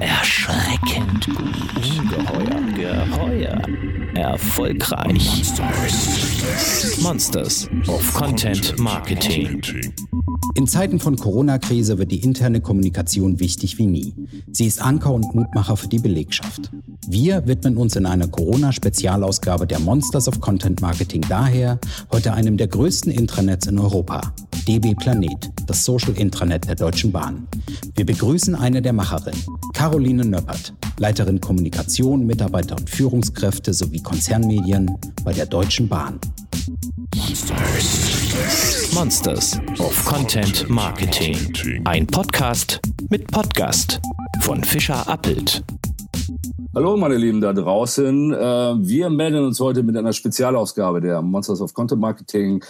Erschreckend gut. Ungeheuer. Geheuer. Erfolgreich. Monsters of Content Marketing. In Zeiten von Corona-Krise wird die interne Kommunikation wichtig wie nie. Sie ist Anker und Mutmacher für die Belegschaft. Wir widmen uns in einer Corona-Spezialausgabe der Monsters of Content Marketing daher heute einem der größten Intranets in Europa, DB Planet, das Social Intranet der Deutschen Bahn. Wir begrüßen eine der Macherinnen, Caroline Nöppert, Leiterin Kommunikation, Mitarbeiter und Führungskräfte sowie Konzernmedien bei der Deutschen Bahn. Monsters of Content Marketing. Ein Podcast mit Podcast von Fischer Appelt. Hallo meine Lieben da draußen. Äh, wir melden uns heute mit einer Spezialausgabe der Monsters of Content Marketing.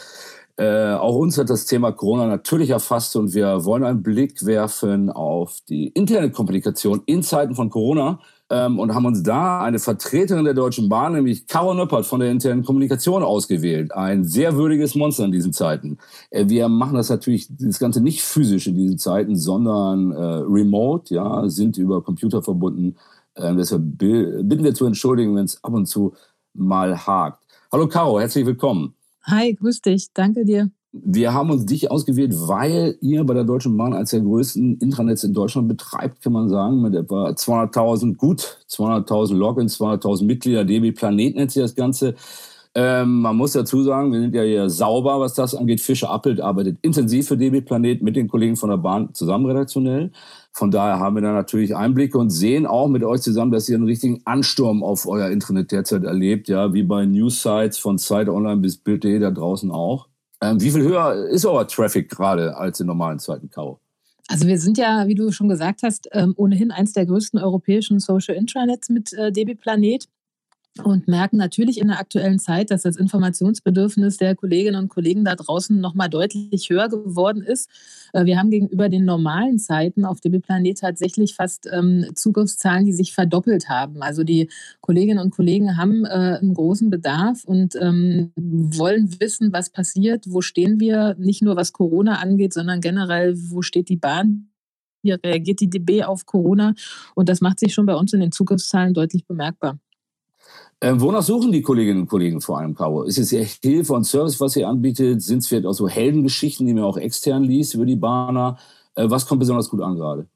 Äh, auch uns hat das Thema Corona natürlich erfasst und wir wollen einen Blick werfen auf die interne Kommunikation in Zeiten von Corona ähm, und haben uns da eine Vertreterin der Deutschen Bahn, nämlich Caro Nöppert von der internen Kommunikation ausgewählt. Ein sehr würdiges Monster in diesen Zeiten. Äh, wir machen das natürlich, das Ganze nicht physisch in diesen Zeiten, sondern äh, remote, ja, sind über Computer verbunden. Ähm, deshalb bitten wir zu entschuldigen, wenn es ab und zu mal hakt. Hallo Caro, herzlich willkommen. Hi, grüß dich. Danke dir. Wir haben uns dich ausgewählt, weil ihr bei der Deutschen Bahn als der größten Intranets in Deutschland betreibt, kann man sagen, mit etwa 200.000, gut 200.000 Logins, 200.000 Mitglieder, DB Planet nennt sich das Ganze. Ähm, man muss dazu sagen, wir sind ja hier sauber, was das angeht. Fischer Appelt arbeitet intensiv für DB Planet mit den Kollegen von der Bahn zusammen redaktionell. Von daher haben wir da natürlich Einblicke und sehen auch mit euch zusammen, dass ihr einen richtigen Ansturm auf euer Internet derzeit erlebt, ja, wie bei News-Sites von Site Online bis Bild.de da draußen auch. Ähm, wie viel höher ist euer Traffic gerade als in normalen Zeiten, Kau? Also wir sind ja, wie du schon gesagt hast, ähm, ohnehin eins der größten europäischen Social Intranets mit äh, DB Planet und merken natürlich in der aktuellen Zeit, dass das Informationsbedürfnis der Kolleginnen und Kollegen da draußen noch mal deutlich höher geworden ist. Äh, wir haben gegenüber den normalen Zeiten auf dem Planet tatsächlich fast ähm, Zugriffszahlen, die sich verdoppelt haben. Also die Kolleginnen und Kollegen haben äh, einen großen Bedarf und ähm, wollen wissen, was passiert, wo stehen wir, nicht nur was Corona angeht, sondern generell, wo steht die Bahn, wie reagiert die DB auf Corona. Und das macht sich schon bei uns in den Zugriffszahlen deutlich bemerkbar. Ähm, wonach suchen die Kolleginnen und Kollegen vor allem, Caro? Ist es Hilfe und Service, was ihr anbietet? Sind es vielleicht auch so Heldengeschichten, die man auch extern liest über die Bahner? Äh, was kommt besonders gut an gerade?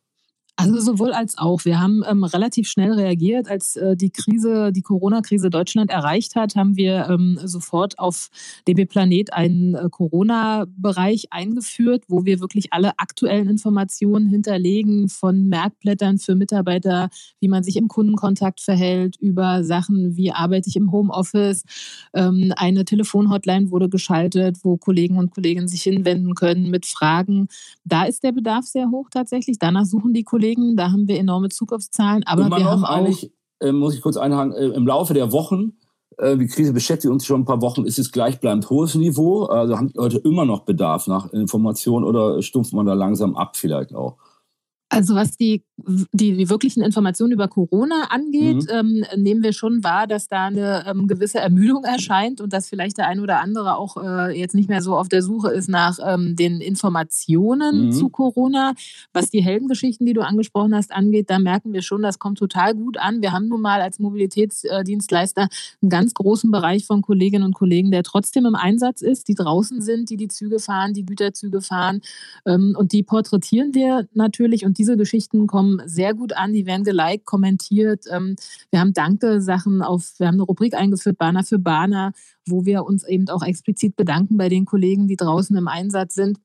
Also sowohl als auch. Wir haben ähm, relativ schnell reagiert, als äh, die Krise, die Corona-Krise Deutschland erreicht hat, haben wir ähm, sofort auf DB Planet einen äh, Corona-Bereich eingeführt, wo wir wirklich alle aktuellen Informationen hinterlegen von Merkblättern für Mitarbeiter, wie man sich im Kundenkontakt verhält, über Sachen wie arbeite ich im Homeoffice. Ähm, eine Telefonhotline wurde geschaltet, wo Kollegen und Kolleginnen sich hinwenden können mit Fragen. Da ist der Bedarf sehr hoch tatsächlich. Danach suchen die Kollegen Kollegen, da haben wir enorme Zugriffszahlen, aber Immer wir haben auch äh, muss ich kurz einhaken, äh, im Laufe der Wochen, äh, die Krise beschäftigt uns schon ein paar Wochen, ist es gleichbleibend hohes Niveau. Also haben die Leute immer noch Bedarf nach Informationen oder stumpft man da langsam ab vielleicht auch? Also was die, die, die, wirklichen Informationen über Corona angeht, mhm. ähm, nehmen wir schon wahr, dass da eine ähm, gewisse Ermüdung erscheint und dass vielleicht der ein oder andere auch äh, jetzt nicht mehr so auf der Suche ist nach ähm, den Informationen mhm. zu Corona. Was die Heldengeschichten, die du angesprochen hast, angeht, da merken wir schon, das kommt total gut an. Wir haben nun mal als Mobilitätsdienstleister einen ganz großen Bereich von Kolleginnen und Kollegen, der trotzdem im Einsatz ist, die draußen sind, die die Züge fahren, die Güterzüge fahren ähm, und die porträtieren wir natürlich und die diese Geschichten kommen sehr gut an, die werden geliked, kommentiert. Ähm, wir haben Danke-Sachen auf, wir haben eine Rubrik eingeführt, Bahner für Bahner, wo wir uns eben auch explizit bedanken bei den Kollegen, die draußen im Einsatz sind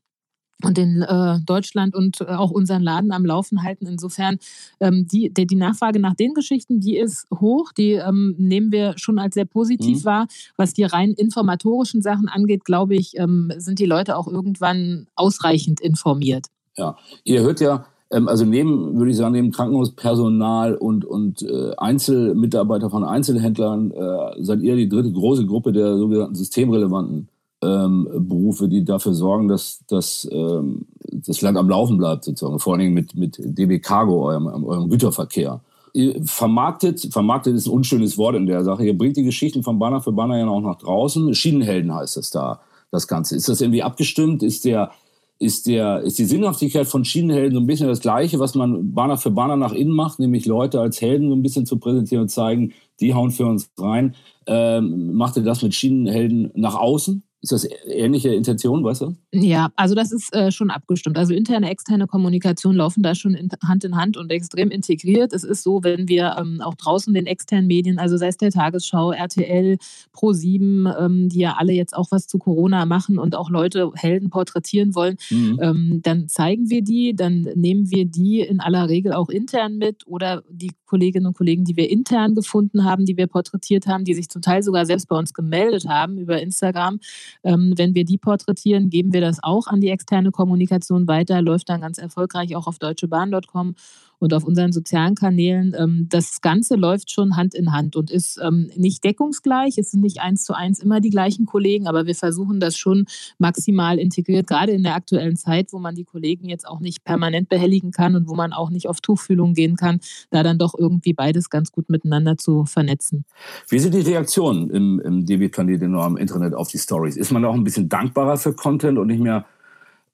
und in äh, Deutschland und äh, auch unseren Laden am Laufen halten. Insofern, ähm, die, die, die Nachfrage nach den Geschichten, die ist hoch, die ähm, nehmen wir schon als sehr positiv mhm. wahr. Was die rein informatorischen Sachen angeht, glaube ich, ähm, sind die Leute auch irgendwann ausreichend informiert. Ja, ihr hört ja also neben, würde ich sagen, neben Krankenhauspersonal und, und äh, Einzelmitarbeiter von Einzelhändlern äh, seid ihr die dritte große Gruppe der sogenannten systemrelevanten ähm, Berufe, die dafür sorgen, dass, dass ähm, das Land am Laufen bleibt, sozusagen. Vor allen Dingen mit, mit DB Cargo, eurem, eurem Güterverkehr. Ihr vermarktet, vermarktet ist ein unschönes Wort in der Sache. Ihr bringt die Geschichten von Banner für Banner ja auch nach draußen. Schienenhelden heißt das da, das Ganze. Ist das irgendwie abgestimmt? Ist der, ist, der, ist die Sinnhaftigkeit von Schienenhelden so ein bisschen das Gleiche, was man Banner für Banner nach innen macht, nämlich Leute als Helden so ein bisschen zu präsentieren und zeigen, die hauen für uns rein. Ähm, macht ihr das mit Schienenhelden nach außen? Ist das ähnliche Intention, weißt du? Ja, also das ist äh, schon abgestimmt. Also interne, externe Kommunikation laufen da schon in, Hand in Hand und extrem integriert. Es ist so, wenn wir ähm, auch draußen den externen Medien, also sei es der Tagesschau, RTL, Pro7, ähm, die ja alle jetzt auch was zu Corona machen und auch Leute Helden porträtieren wollen, mhm. ähm, dann zeigen wir die, dann nehmen wir die in aller Regel auch intern mit oder die Kolleginnen und Kollegen, die wir intern gefunden haben, die wir porträtiert haben, die sich zum Teil sogar selbst bei uns gemeldet haben über Instagram ähm, wenn wir die porträtieren, geben wir das auch an die externe Kommunikation weiter, läuft dann ganz erfolgreich auch auf deutschebahn.com und auf unseren sozialen Kanälen. Ähm, das Ganze läuft schon Hand in Hand und ist ähm, nicht deckungsgleich. Es sind nicht eins zu eins immer die gleichen Kollegen, aber wir versuchen das schon maximal integriert, gerade in der aktuellen Zeit, wo man die Kollegen jetzt auch nicht permanent behelligen kann und wo man auch nicht auf Tuchfühlung gehen kann, da dann doch irgendwie beides ganz gut miteinander zu vernetzen. Wie sind die Reaktionen im, im DB-Planet im Internet auf die Stories? Ist man auch ein bisschen dankbarer für Content und nicht mehr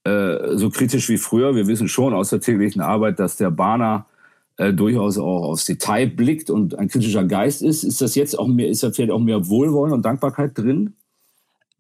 äh, so kritisch wie früher. Wir wissen schon aus der täglichen Arbeit, dass der Bahner äh, durchaus auch aufs Detail blickt und ein kritischer Geist ist. Ist das jetzt auch mehr, ist da vielleicht auch mehr Wohlwollen und Dankbarkeit drin?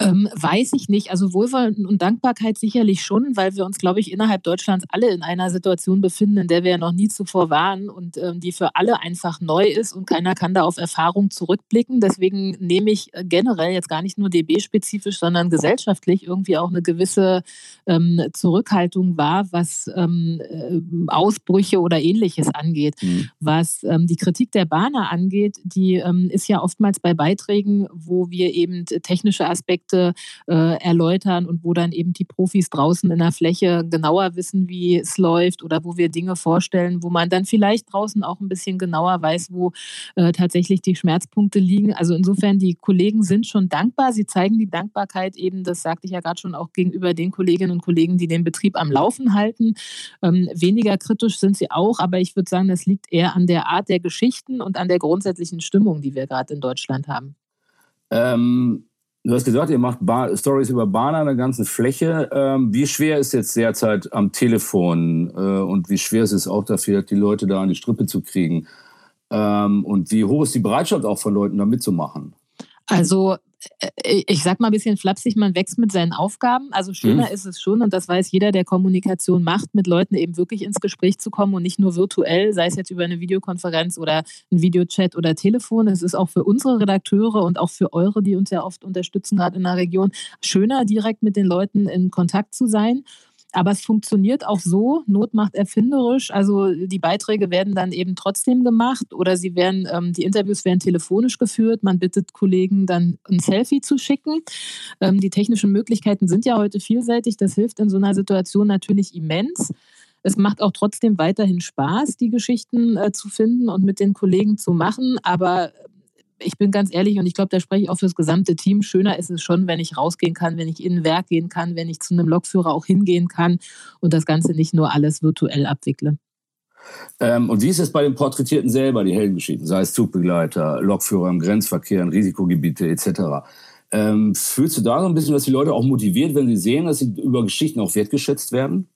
Ähm, weiß ich nicht. Also Wohlwollen und Dankbarkeit sicherlich schon, weil wir uns, glaube ich, innerhalb Deutschlands alle in einer Situation befinden, in der wir ja noch nie zuvor waren und ähm, die für alle einfach neu ist und keiner kann da auf Erfahrung zurückblicken. Deswegen nehme ich äh, generell jetzt gar nicht nur DB-spezifisch, sondern gesellschaftlich irgendwie auch eine gewisse ähm, Zurückhaltung wahr, was ähm, äh, Ausbrüche oder ähnliches angeht. Mhm. Was ähm, die Kritik der Bahner angeht, die ähm, ist ja oftmals bei Beiträgen, wo wir eben technische Aspekte Projekte äh, erläutern und wo dann eben die Profis draußen in der Fläche genauer wissen, wie es läuft oder wo wir Dinge vorstellen, wo man dann vielleicht draußen auch ein bisschen genauer weiß, wo äh, tatsächlich die Schmerzpunkte liegen. Also insofern, die Kollegen sind schon dankbar. Sie zeigen die Dankbarkeit eben, das sagte ich ja gerade schon, auch gegenüber den Kolleginnen und Kollegen, die den Betrieb am Laufen halten. Ähm, weniger kritisch sind sie auch, aber ich würde sagen, das liegt eher an der Art der Geschichten und an der grundsätzlichen Stimmung, die wir gerade in Deutschland haben. Ähm, Du hast gesagt, ihr macht Bar Stories über Bahner an der ganzen Fläche. Ähm, wie schwer ist jetzt derzeit am Telefon äh, und wie schwer ist es auch dafür, die Leute da an die Strippe zu kriegen? Ähm, und wie hoch ist die Bereitschaft auch von Leuten, da mitzumachen? Also ich sag mal ein bisschen flapsig, man wächst mit seinen Aufgaben. Also schöner mhm. ist es schon, und das weiß jeder, der Kommunikation macht, mit Leuten eben wirklich ins Gespräch zu kommen und nicht nur virtuell, sei es jetzt über eine Videokonferenz oder ein Videochat oder Telefon. Es ist auch für unsere Redakteure und auch für eure, die uns ja oft unterstützen, gerade in der Region, schöner, direkt mit den Leuten in Kontakt zu sein. Aber es funktioniert auch so, Not macht erfinderisch. Also die Beiträge werden dann eben trotzdem gemacht oder sie werden, ähm, die Interviews werden telefonisch geführt. Man bittet Kollegen dann ein Selfie zu schicken. Ähm, die technischen Möglichkeiten sind ja heute vielseitig. Das hilft in so einer Situation natürlich immens. Es macht auch trotzdem weiterhin Spaß, die Geschichten äh, zu finden und mit den Kollegen zu machen. Aber ich bin ganz ehrlich und ich glaube, da spreche ich auch für das gesamte Team. Schöner ist es schon, wenn ich rausgehen kann, wenn ich in ein Werk gehen kann, wenn ich zu einem Lokführer auch hingehen kann und das Ganze nicht nur alles virtuell abwickle. Ähm, und wie ist es bei den Porträtierten selber, die Heldengeschichten, sei es Zugbegleiter, Lokführer im Grenzverkehr, in Risikogebiete etc.? Ähm, fühlst du da so ein bisschen, dass die Leute auch motiviert, wenn sie sehen, dass sie über Geschichten auch wertgeschätzt werden?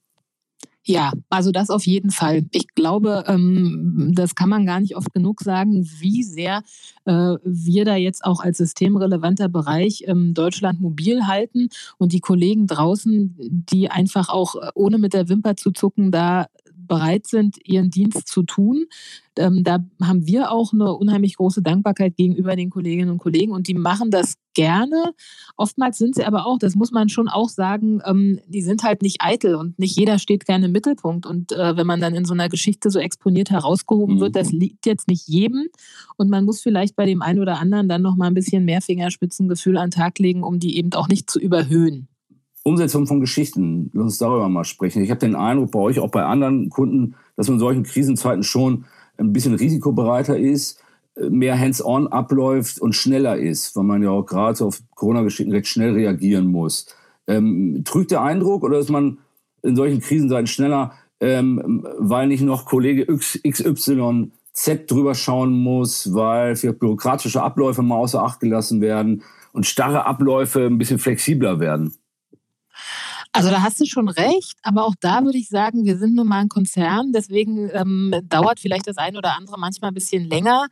Ja, also das auf jeden Fall. Ich glaube, ähm, das kann man gar nicht oft genug sagen, wie sehr äh, wir da jetzt auch als systemrelevanter Bereich ähm, Deutschland mobil halten und die Kollegen draußen, die einfach auch äh, ohne mit der Wimper zu zucken da bereit sind, ihren Dienst zu tun. Ähm, da haben wir auch eine unheimlich große Dankbarkeit gegenüber den Kolleginnen und Kollegen und die machen das gerne. Oftmals sind sie aber auch, das muss man schon auch sagen, ähm, die sind halt nicht eitel und nicht jeder steht gerne im Mittelpunkt. Und äh, wenn man dann in so einer Geschichte so exponiert herausgehoben mhm. wird, das liegt jetzt nicht jedem. Und man muss vielleicht bei dem einen oder anderen dann noch mal ein bisschen mehr Fingerspitzengefühl an den Tag legen, um die eben auch nicht zu überhöhen. Umsetzung von Geschichten, lass uns darüber mal sprechen. Ich habe den Eindruck bei euch, auch bei anderen Kunden, dass man in solchen Krisenzeiten schon ein bisschen risikobereiter ist, mehr hands-on abläuft und schneller ist, weil man ja auch gerade auf Corona-Geschichten recht schnell reagieren muss. Ähm, trügt der Eindruck oder ist man in solchen Krisenzeiten schneller, ähm, weil nicht noch Kollege XY Z drüber schauen muss, weil für bürokratische Abläufe mal außer Acht gelassen werden und starre Abläufe ein bisschen flexibler werden? Also da hast du schon recht, aber auch da würde ich sagen, wir sind nun mal ein Konzern, deswegen ähm, dauert vielleicht das eine oder andere manchmal ein bisschen länger.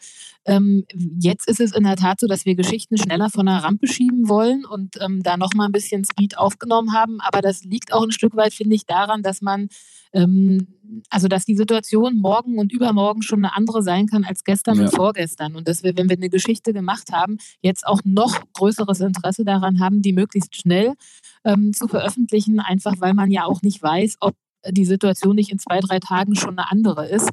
Ähm, jetzt ist es in der Tat so, dass wir Geschichten schneller von der Rampe schieben wollen und ähm, da nochmal ein bisschen Speed aufgenommen haben, aber das liegt auch ein Stück weit, finde ich, daran, dass man ähm, also dass die Situation morgen und übermorgen schon eine andere sein kann als gestern ja. und vorgestern. Und dass wir, wenn wir eine Geschichte gemacht haben, jetzt auch noch größeres Interesse daran haben, die möglichst schnell ähm, zu veröffentlichen, einfach weil man ja auch nicht weiß, ob die Situation nicht in zwei, drei Tagen schon eine andere ist.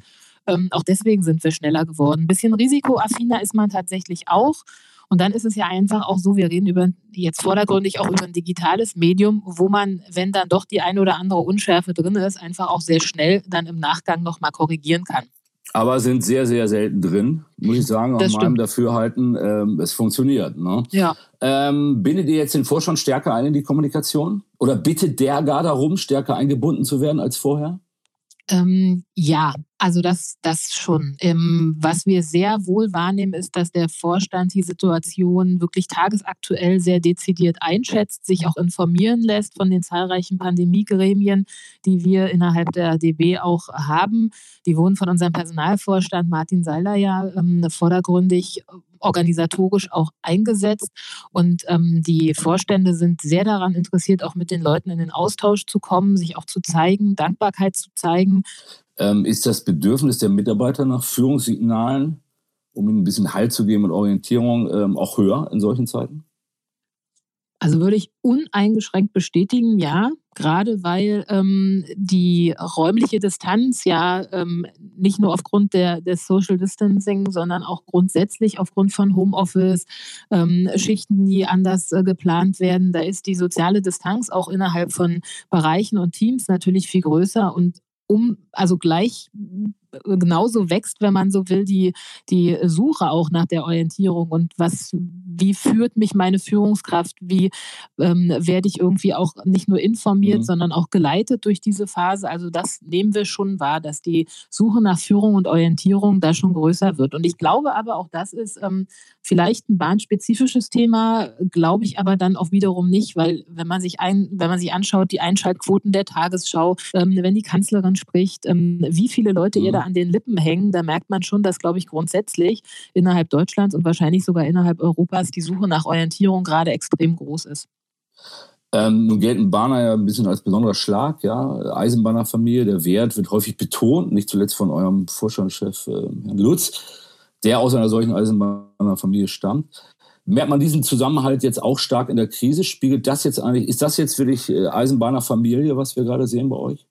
Ähm, auch deswegen sind wir schneller geworden. Ein bisschen risikoaffiner ist man tatsächlich auch. Und dann ist es ja einfach auch so, wir reden über jetzt vordergründig auch über ein digitales Medium, wo man, wenn dann doch die eine oder andere Unschärfe drin ist, einfach auch sehr schnell dann im Nachgang nochmal korrigieren kann. Aber sind sehr, sehr selten drin, muss ich sagen, aus meinem Dafürhalten. Ähm, es funktioniert. Ne? Ja. Ähm, bindet ihr jetzt den Vorstand stärker ein in die Kommunikation? Oder bittet der gar darum, stärker eingebunden zu werden als vorher? Ähm, ja, also das, das schon. Ähm, was wir sehr wohl wahrnehmen, ist, dass der Vorstand die Situation wirklich tagesaktuell sehr dezidiert einschätzt, sich auch informieren lässt von den zahlreichen Pandemiegremien, die wir innerhalb der DB auch haben. Die wurden von unserem Personalvorstand Martin Seiler ja ähm, vordergründig organisatorisch auch eingesetzt. Und ähm, die Vorstände sind sehr daran interessiert, auch mit den Leuten in den Austausch zu kommen, sich auch zu zeigen, Dankbarkeit zu zeigen. Ähm, ist das Bedürfnis der Mitarbeiter nach Führungssignalen, um ihnen ein bisschen Halt zu geben und Orientierung, ähm, auch höher in solchen Zeiten? Also würde ich uneingeschränkt bestätigen, ja, gerade weil ähm, die räumliche Distanz ja ähm, nicht nur aufgrund der, des Social Distancing, sondern auch grundsätzlich aufgrund von Homeoffice, ähm, Schichten, die anders äh, geplant werden, da ist die soziale Distanz auch innerhalb von Bereichen und Teams natürlich viel größer und um, also gleich genauso wächst, wenn man so will, die, die Suche auch nach der Orientierung und was, wie führt mich meine Führungskraft, wie ähm, werde ich irgendwie auch nicht nur informiert, mhm. sondern auch geleitet durch diese Phase. Also das nehmen wir schon wahr, dass die Suche nach Führung und Orientierung da schon größer wird. Und ich glaube aber auch, das ist ähm, vielleicht ein bahnspezifisches Thema, glaube ich aber dann auch wiederum nicht, weil wenn man sich ein, wenn man sich anschaut, die Einschaltquoten der Tagesschau, ähm, wenn die Kanzlerin spricht, ähm, wie viele Leute mhm. ihr da an den Lippen hängen, da merkt man schon, dass, glaube ich, grundsätzlich innerhalb Deutschlands und wahrscheinlich sogar innerhalb Europas die Suche nach Orientierung gerade extrem groß ist. Ähm, nun gelten Bahner ja ein bisschen als besonderer Schlag, ja. Eisenbahnerfamilie, der Wert wird häufig betont, nicht zuletzt von eurem Vorstandschef äh, Herrn Lutz, der aus einer solchen Eisenbahnerfamilie stammt. Merkt man diesen Zusammenhalt jetzt auch stark in der Krise? Spiegelt das jetzt eigentlich, ist das jetzt wirklich äh, Eisenbahnerfamilie, was wir gerade sehen bei euch?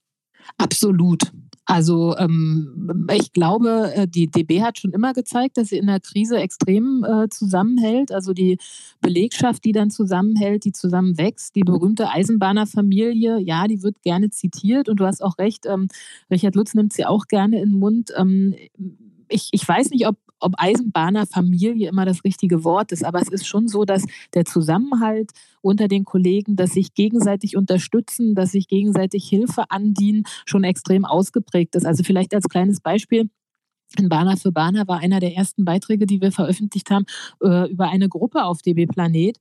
Absolut. Also ähm, ich glaube, äh, die DB hat schon immer gezeigt, dass sie in der Krise extrem äh, zusammenhält. Also die Belegschaft, die dann zusammenhält, die zusammenwächst, die berühmte Eisenbahnerfamilie, ja, die wird gerne zitiert und du hast auch recht, ähm, Richard Lutz nimmt sie auch gerne in den Mund. Ähm, ich, ich weiß nicht, ob ob Eisenbahnerfamilie immer das richtige Wort ist, aber es ist schon so, dass der Zusammenhalt unter den Kollegen, dass sich gegenseitig unterstützen, dass sich gegenseitig Hilfe andienen, schon extrem ausgeprägt ist. Also vielleicht als kleines Beispiel. In Bahner für Bahner war einer der ersten Beiträge, die wir veröffentlicht haben, äh, über eine Gruppe auf DB Planet,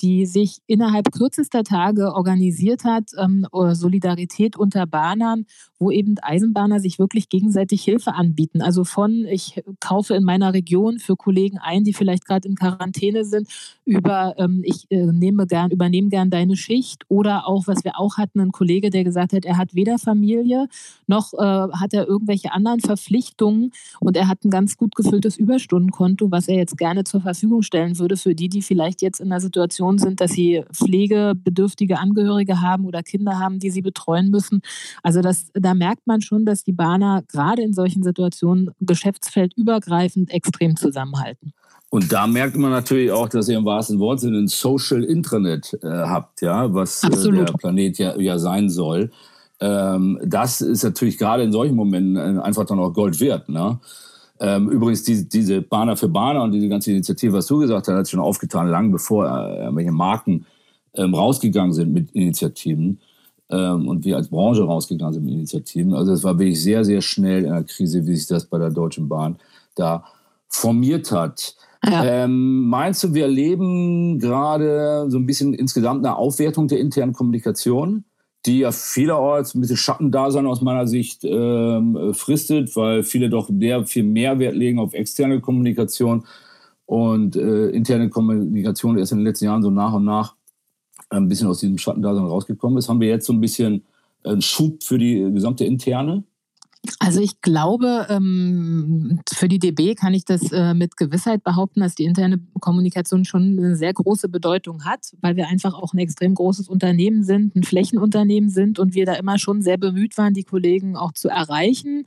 die sich innerhalb kürzester Tage organisiert hat, ähm, Solidarität unter Bahnern, wo eben Eisenbahner sich wirklich gegenseitig Hilfe anbieten. Also von, ich kaufe in meiner Region für Kollegen ein, die vielleicht gerade in Quarantäne sind, über, ähm, ich äh, nehme gern, übernehme gern deine Schicht oder auch, was wir auch hatten, ein Kollege, der gesagt hat, er hat weder Familie noch äh, hat er irgendwelche anderen Verpflichtungen und er hat ein ganz gut gefülltes Überstundenkonto, was er jetzt gerne zur Verfügung stellen würde für die, die vielleicht jetzt in der Situation sind, dass sie pflegebedürftige Angehörige haben oder Kinder haben, die sie betreuen müssen. Also das, da merkt man schon, dass die Bahner gerade in solchen Situationen geschäftsfeldübergreifend extrem zusammenhalten. Und da merkt man natürlich auch, dass ihr im wahrsten Wortsinne ein Social Intranet äh, habt, ja, was äh, der Planet ja, ja sein soll. Ähm, das ist natürlich gerade in solchen Momenten äh, einfach dann auch Gold wert. Ne? Ähm, übrigens, die, diese Bahner für Bahner und diese ganze Initiative, was du gesagt hast, hat schon aufgetan, lang bevor äh, welche Marken ähm, rausgegangen sind mit Initiativen ähm, und wir als Branche rausgegangen sind mit Initiativen. Also es war wirklich sehr, sehr schnell in der Krise, wie sich das bei der Deutschen Bahn da formiert hat. Ja. Ähm, meinst du, wir erleben gerade so ein bisschen insgesamt eine Aufwertung der internen Kommunikation? die ja vielerorts ein bisschen Schattendasein aus meiner Sicht ähm, fristet, weil viele doch sehr viel mehr Wert legen auf externe Kommunikation und äh, interne Kommunikation erst in den letzten Jahren so nach und nach ein bisschen aus diesem Schattendasein rausgekommen ist. Haben wir jetzt so ein bisschen einen Schub für die gesamte interne? Also ich glaube, ähm, für die DB kann ich das äh, mit Gewissheit behaupten, dass die interne Kommunikation schon eine sehr große Bedeutung hat, weil wir einfach auch ein extrem großes Unternehmen sind, ein Flächenunternehmen sind und wir da immer schon sehr bemüht waren, die Kollegen auch zu erreichen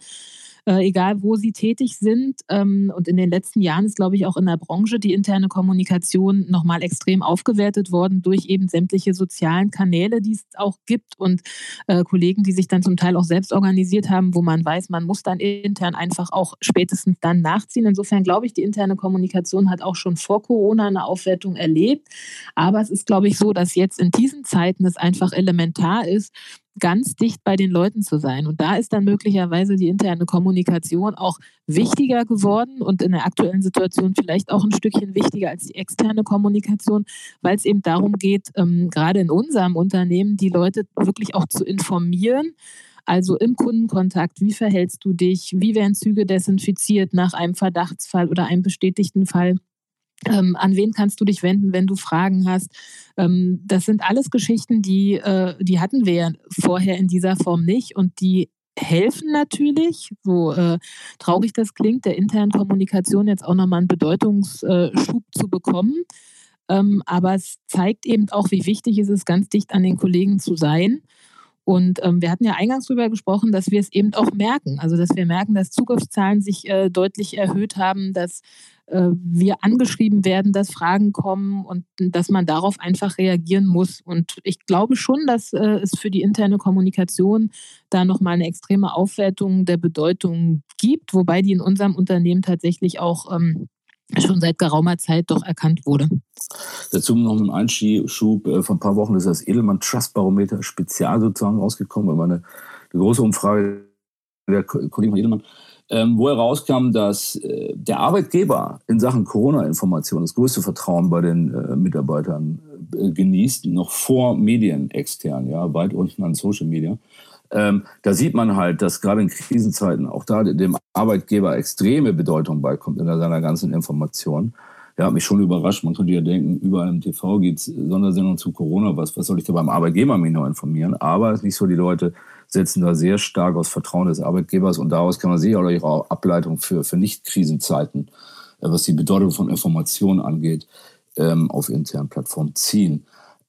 äh, egal wo sie tätig sind. Ähm, und in den letzten Jahren ist, glaube ich, auch in der Branche die interne Kommunikation nochmal extrem aufgewertet worden durch eben sämtliche sozialen Kanäle, die es auch gibt und äh, Kollegen, die sich dann zum Teil auch selbst organisiert haben, wo man weiß, man muss dann intern einfach auch spätestens dann nachziehen. Insofern glaube ich, die interne Kommunikation hat auch schon vor Corona eine Aufwertung erlebt. Aber es ist, glaube ich, so, dass jetzt in diesen Zeiten es einfach elementar ist, ganz dicht bei den Leuten zu sein. Und da ist dann möglicherweise die interne Kommunikation auch wichtiger geworden und in der aktuellen Situation vielleicht auch ein Stückchen wichtiger als die externe Kommunikation, weil es eben darum geht, ähm, gerade in unserem Unternehmen die Leute wirklich auch zu informieren. Also im Kundenkontakt, wie verhältst du dich? Wie werden Züge desinfiziert nach einem Verdachtsfall oder einem bestätigten Fall? Ähm, an wen kannst du dich wenden, wenn du Fragen hast? Ähm, das sind alles Geschichten, die, äh, die hatten wir vorher in dieser Form nicht und die helfen natürlich, so äh, traurig das klingt, der internen Kommunikation jetzt auch nochmal einen Bedeutungsschub zu bekommen. Ähm, aber es zeigt eben auch, wie wichtig es ist, ganz dicht an den Kollegen zu sein. Und ähm, wir hatten ja eingangs darüber gesprochen, dass wir es eben auch merken. Also, dass wir merken, dass Zugriffszahlen sich äh, deutlich erhöht haben, dass wir angeschrieben werden, dass Fragen kommen und dass man darauf einfach reagieren muss. Und ich glaube schon, dass äh, es für die interne Kommunikation da nochmal eine extreme Aufwertung der Bedeutung gibt, wobei die in unserem Unternehmen tatsächlich auch ähm, schon seit geraumer Zeit doch erkannt wurde. Dazu noch ein Einschub. Äh, vor ein paar Wochen ist das Edelmann Trust Barometer Spezial sozusagen rausgekommen, weil eine, eine große Umfrage der Kollegen von Edelmann ähm, wo herauskam, dass äh, der Arbeitgeber in Sachen Corona-Information das größte Vertrauen bei den äh, Mitarbeitern äh, genießt, noch vor Medien extern, ja, weit unten an Social Media. Ähm, da sieht man halt, dass gerade in Krisenzeiten auch da dem Arbeitgeber extreme Bedeutung beikommt in seiner ganzen Information. Der hat mich schon überrascht. Man könnte ja denken, überall im TV gibt es Sondersendungen zu Corona. Was, was soll ich da beim Arbeitgeber mich noch informieren? Aber es ist nicht so, die Leute setzen da sehr stark aus Vertrauen des Arbeitgebers und daraus kann man sicherlich auch Ableitung für, für Nicht-Krisenzeiten, äh, was die Bedeutung von Informationen angeht, ähm, auf internen Plattformen ziehen.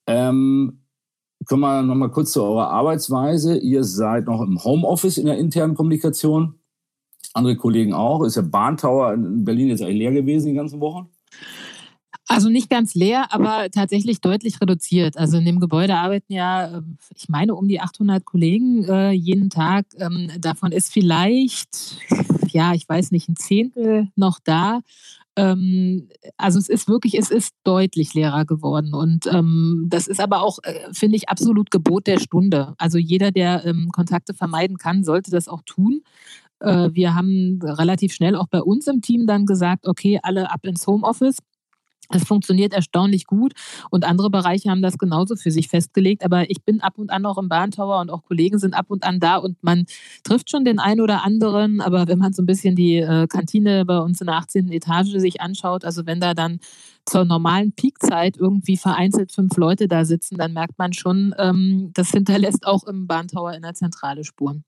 Ähm, Kommen wir nochmal kurz zu eurer Arbeitsweise. Ihr seid noch im Homeoffice in der internen Kommunikation. Andere Kollegen auch. Ist der Bahntower in Berlin jetzt eigentlich leer gewesen die ganzen Wochen? Also nicht ganz leer, aber tatsächlich deutlich reduziert. Also in dem Gebäude arbeiten ja, ähm, ich meine, um die 800 Kollegen äh, jeden Tag. Ähm, davon ist vielleicht, ja, ich weiß nicht, ein Zehntel noch da. Ähm, also es ist wirklich, es ist deutlich leerer geworden. Und ähm, das ist aber auch, äh, finde ich, absolut Gebot der Stunde. Also jeder, der ähm, Kontakte vermeiden kann, sollte das auch tun. Äh, wir haben relativ schnell auch bei uns im Team dann gesagt, okay, alle ab ins Homeoffice. Es funktioniert erstaunlich gut und andere Bereiche haben das genauso für sich festgelegt. Aber ich bin ab und an auch im Bahntower und auch Kollegen sind ab und an da und man trifft schon den einen oder anderen. Aber wenn man so ein bisschen die äh, Kantine bei uns in der 18. Etage sich anschaut, also wenn da dann zur normalen Peakzeit irgendwie vereinzelt fünf Leute da sitzen, dann merkt man schon, ähm, das hinterlässt auch im Bahntower in der Zentrale Spuren.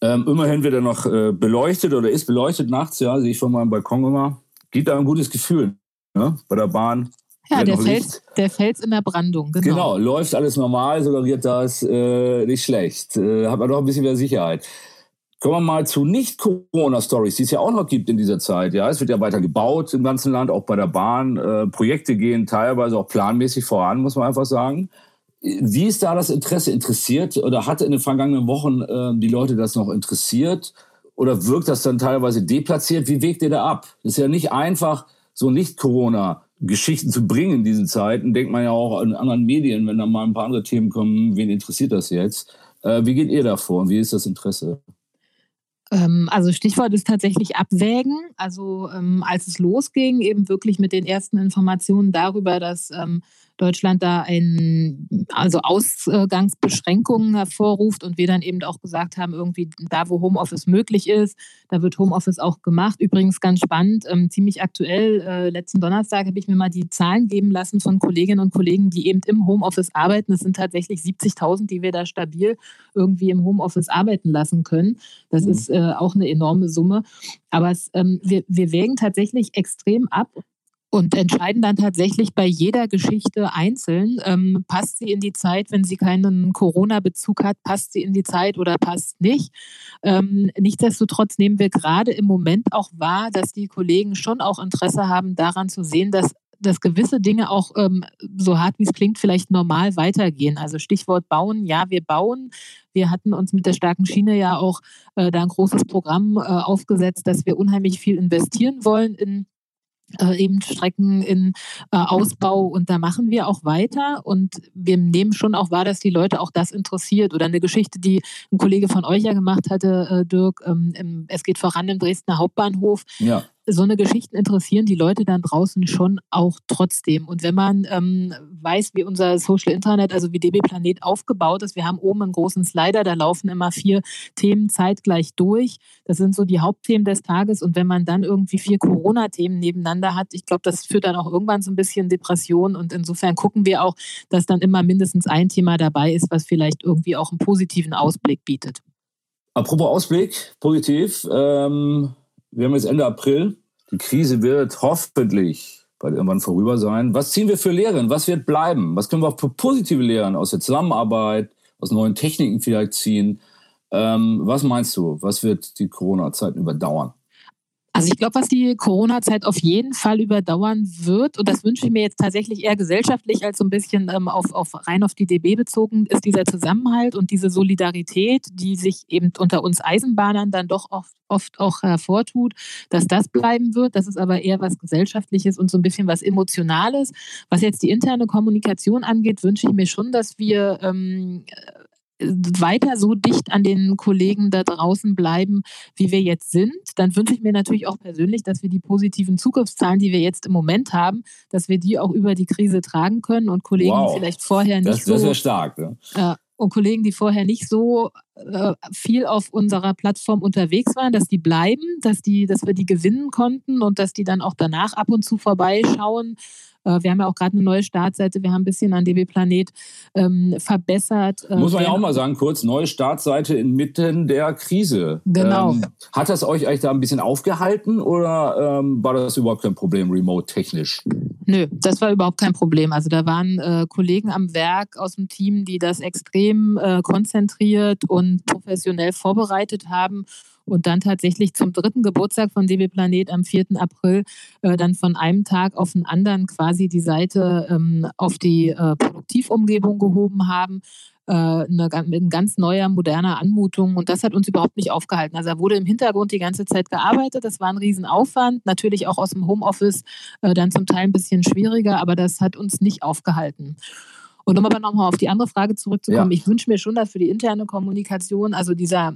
Ähm, immerhin wird er noch äh, beleuchtet oder ist beleuchtet nachts, ja, sehe ich von meinem Balkon immer. Gibt da ein gutes Gefühl ne? bei der Bahn. Ja, der Fels, der Fels in der Brandung, genau. Genau, läuft alles normal, suggeriert das äh, nicht schlecht. Äh, hat man doch ein bisschen mehr Sicherheit. Kommen wir mal zu Nicht-Corona-Stories, die es ja auch noch gibt in dieser Zeit. Ja, es wird ja weiter gebaut im ganzen Land, auch bei der Bahn. Äh, Projekte gehen teilweise auch planmäßig voran, muss man einfach sagen. Wie ist da das Interesse? Interessiert oder hat in den vergangenen Wochen äh, die Leute das noch interessiert? Oder wirkt das dann teilweise deplatziert? Wie wägt ihr da ab? Das ist ja nicht einfach, so Nicht-Corona-Geschichten zu bringen in diesen Zeiten, denkt man ja auch an anderen Medien, wenn da mal ein paar andere Themen kommen, wen interessiert das jetzt? Äh, wie geht ihr da vor und wie ist das Interesse? Ähm, also Stichwort ist tatsächlich Abwägen. Also ähm, als es losging, eben wirklich mit den ersten Informationen darüber, dass ähm, Deutschland da ein, also Ausgangsbeschränkungen hervorruft und wir dann eben auch gesagt haben, irgendwie da, wo Homeoffice möglich ist, da wird Homeoffice auch gemacht. Übrigens ganz spannend, ähm, ziemlich aktuell, äh, letzten Donnerstag habe ich mir mal die Zahlen geben lassen von Kolleginnen und Kollegen, die eben im Homeoffice arbeiten. Es sind tatsächlich 70.000, die wir da stabil irgendwie im Homeoffice arbeiten lassen können. Das mhm. ist äh, auch eine enorme Summe. Aber es, ähm, wir, wir wägen tatsächlich extrem ab und entscheiden dann tatsächlich bei jeder Geschichte einzeln, ähm, passt sie in die Zeit, wenn sie keinen Corona-Bezug hat, passt sie in die Zeit oder passt nicht. Ähm, nichtsdestotrotz nehmen wir gerade im Moment auch wahr, dass die Kollegen schon auch Interesse haben, daran zu sehen, dass dass gewisse Dinge auch, ähm, so hart wie es klingt, vielleicht normal weitergehen. Also Stichwort bauen, ja, wir bauen. Wir hatten uns mit der starken Schiene ja auch äh, da ein großes Programm äh, aufgesetzt, dass wir unheimlich viel investieren wollen in äh, eben Strecken in äh, Ausbau und da machen wir auch weiter und wir nehmen schon auch wahr, dass die Leute auch das interessiert oder eine Geschichte, die ein Kollege von euch ja gemacht hatte, äh, Dirk, ähm, im, es geht voran im Dresdner Hauptbahnhof. Ja so eine Geschichten interessieren die Leute dann draußen schon auch trotzdem. Und wenn man ähm, weiß, wie unser Social Internet, also wie DB Planet aufgebaut ist, wir haben oben einen großen Slider, da laufen immer vier Themen zeitgleich durch. Das sind so die Hauptthemen des Tages. Und wenn man dann irgendwie vier Corona-Themen nebeneinander hat, ich glaube, das führt dann auch irgendwann so ein bisschen Depression. Und insofern gucken wir auch, dass dann immer mindestens ein Thema dabei ist, was vielleicht irgendwie auch einen positiven Ausblick bietet. Apropos Ausblick, positiv. Ähm wir haben jetzt Ende April. Die Krise wird hoffentlich bald irgendwann vorüber sein. Was ziehen wir für Lehren? Was wird bleiben? Was können wir auch für positive Lehren aus der Zusammenarbeit, aus neuen Techniken vielleicht ziehen? Ähm, was meinst du? Was wird die Corona-Zeit überdauern? Also ich glaube, was die Corona-Zeit auf jeden Fall überdauern wird, und das wünsche ich mir jetzt tatsächlich eher gesellschaftlich als so ein bisschen ähm, auf, auf rein auf die DB bezogen, ist dieser Zusammenhalt und diese Solidarität, die sich eben unter uns Eisenbahnern dann doch oft, oft auch hervortut, dass das bleiben wird. Das ist aber eher was Gesellschaftliches und so ein bisschen was Emotionales. Was jetzt die interne Kommunikation angeht, wünsche ich mir schon, dass wir ähm, weiter so dicht an den Kollegen da draußen bleiben, wie wir jetzt sind, dann wünsche ich mir natürlich auch persönlich, dass wir die positiven Zugriffszahlen, die wir jetzt im Moment haben, dass wir die auch über die Krise tragen können und Kollegen, wow. die vielleicht vorher nicht das, so... Das ist ja stark. Ne? Äh, und Kollegen, die vorher nicht so äh, viel auf unserer Plattform unterwegs waren, dass die bleiben, dass, die, dass wir die gewinnen konnten und dass die dann auch danach ab und zu vorbeischauen äh, wir haben ja auch gerade eine neue Startseite, wir haben ein bisschen an DB Planet ähm, verbessert. Äh, Muss man ja auch mal sagen, kurz, neue Startseite inmitten der Krise. Genau. Ähm, hat das euch eigentlich da ein bisschen aufgehalten oder ähm, war das überhaupt kein Problem, remote-technisch? Nö, das war überhaupt kein Problem. Also da waren Kollegen am Werk aus dem Team, die das extrem konzentriert und professionell vorbereitet haben und dann tatsächlich zum dritten Geburtstag von DB Planet am 4. April äh, dann von einem Tag auf den anderen quasi die Seite ähm, auf die äh, Produktivumgebung gehoben haben. Äh, eine, mit ganz neuer, moderner Anmutung. Und das hat uns überhaupt nicht aufgehalten. Also da wurde im Hintergrund die ganze Zeit gearbeitet. Das war ein Riesenaufwand. Natürlich auch aus dem Homeoffice äh, dann zum Teil ein bisschen schwieriger, aber das hat uns nicht aufgehalten. Und um aber nochmal auf die andere Frage zurückzukommen, ja. ich wünsche mir schon, dass für die interne Kommunikation, also dieser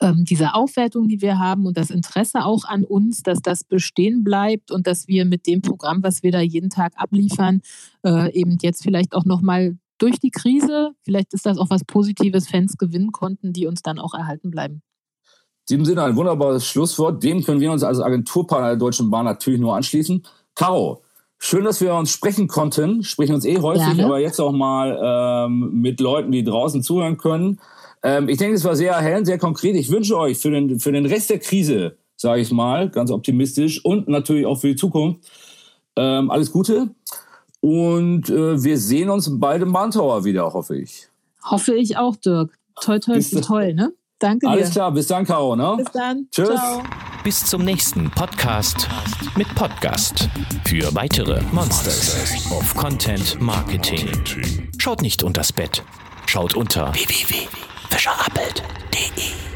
ähm, diese Aufwertung, die wir haben und das Interesse auch an uns, dass das bestehen bleibt und dass wir mit dem Programm, was wir da jeden Tag abliefern, äh, eben jetzt vielleicht auch nochmal durch die Krise, vielleicht ist das auch was Positives, Fans gewinnen konnten, die uns dann auch erhalten bleiben. In diesem Sinne ein wunderbares Schlusswort. Dem können wir uns als Agenturpartner der Deutschen Bahn natürlich nur anschließen. Caro, schön, dass wir uns sprechen konnten. Sprechen uns eh häufig, Gerne. aber jetzt auch mal ähm, mit Leuten, die draußen zuhören können. Ähm, ich denke, es war sehr erhellend, sehr konkret. Ich wünsche euch für den, für den Rest der Krise, sage ich mal, ganz optimistisch und natürlich auch für die Zukunft ähm, alles Gute. Und äh, wir sehen uns bald im Mantauer wieder, hoffe ich. Hoffe ich auch, Dirk. Toll, toll, toll, ne? Danke Alles dir. klar, bis dann, Caro, ne? Bis dann. Tschüss. Ciao. Bis zum nächsten Podcast mit Podcast für weitere Monsters of Content Marketing. Schaut nicht unters Bett, schaut unter www fischerappelt.de